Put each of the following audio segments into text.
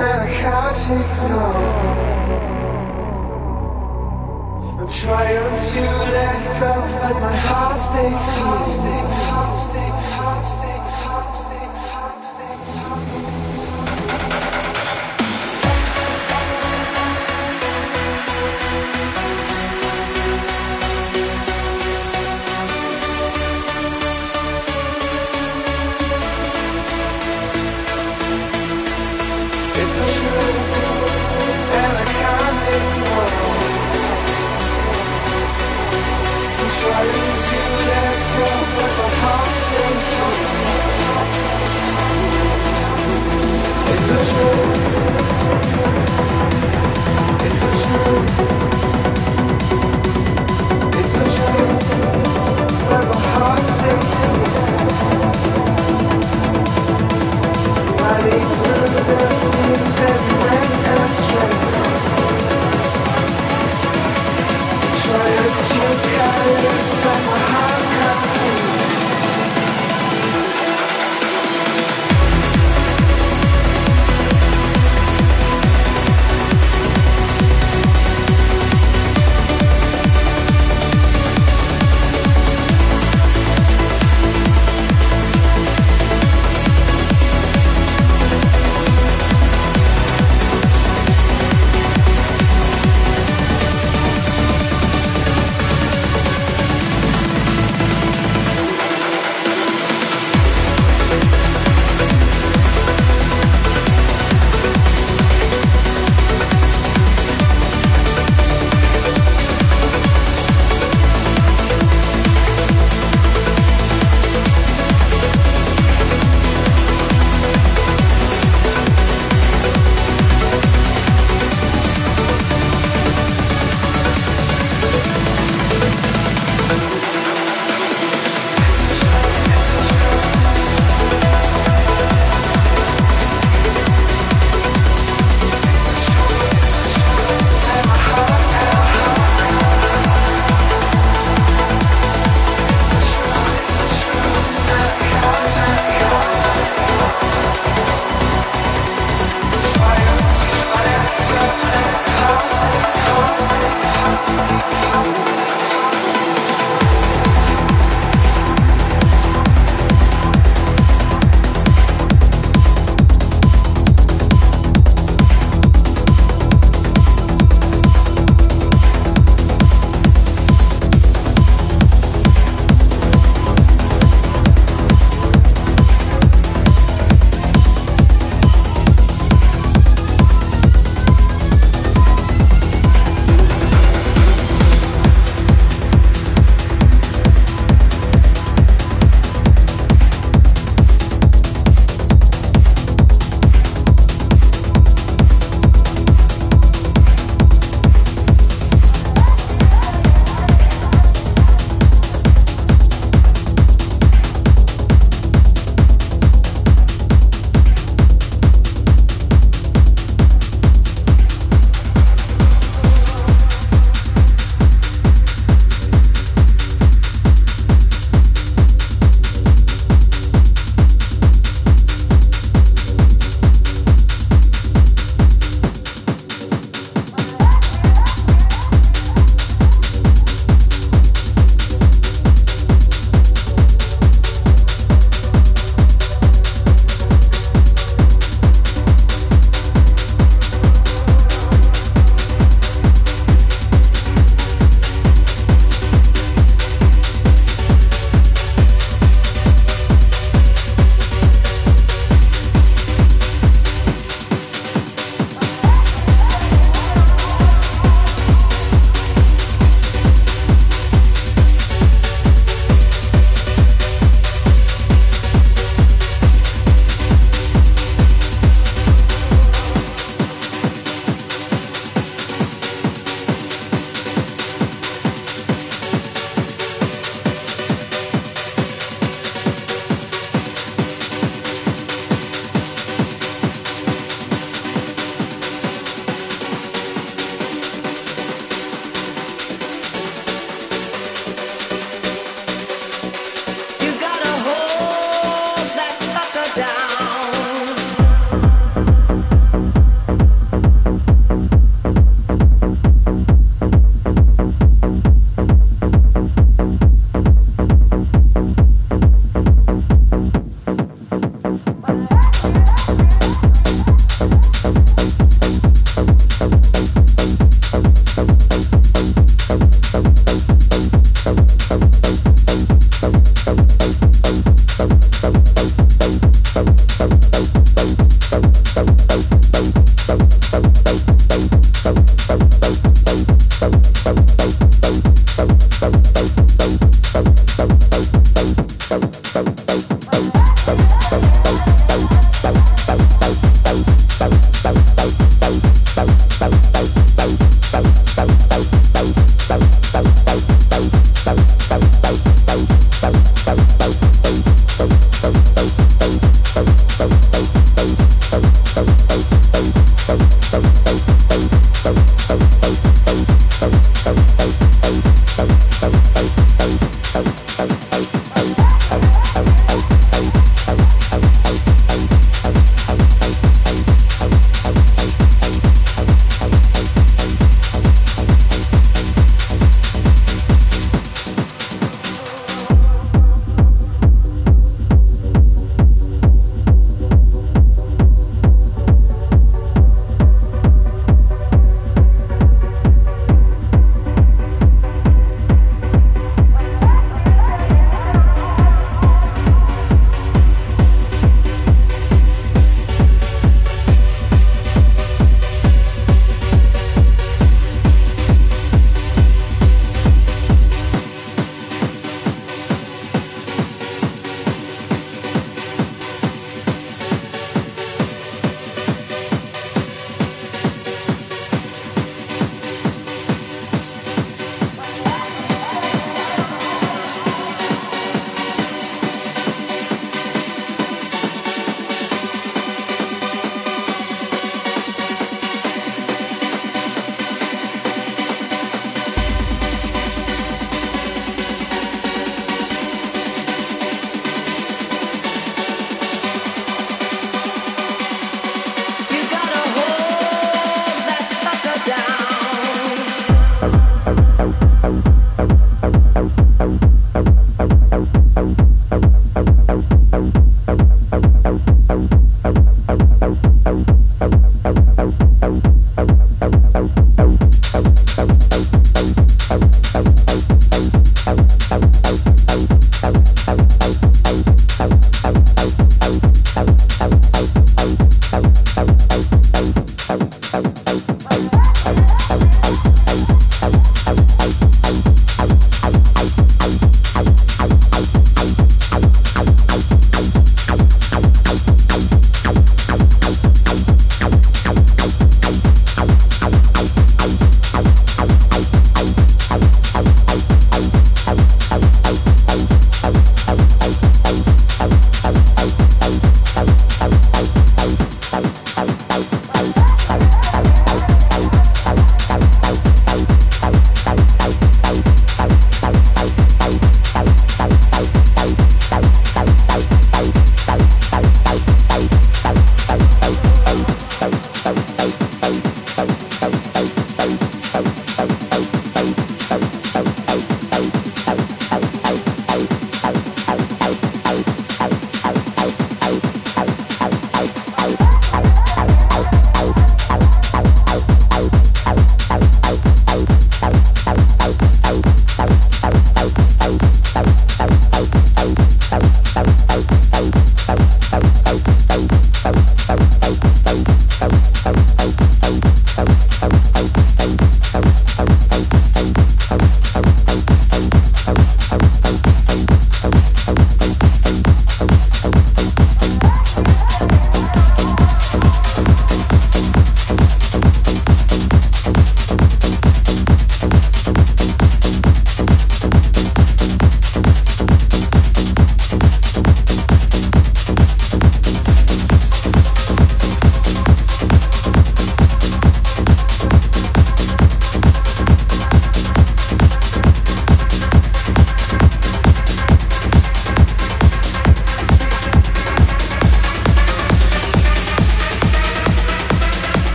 And I can't ignore. I'm trying to let go, but my heart stays, heart heart heart heart heart heart stays. Trying to carry it, but my heart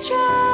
try.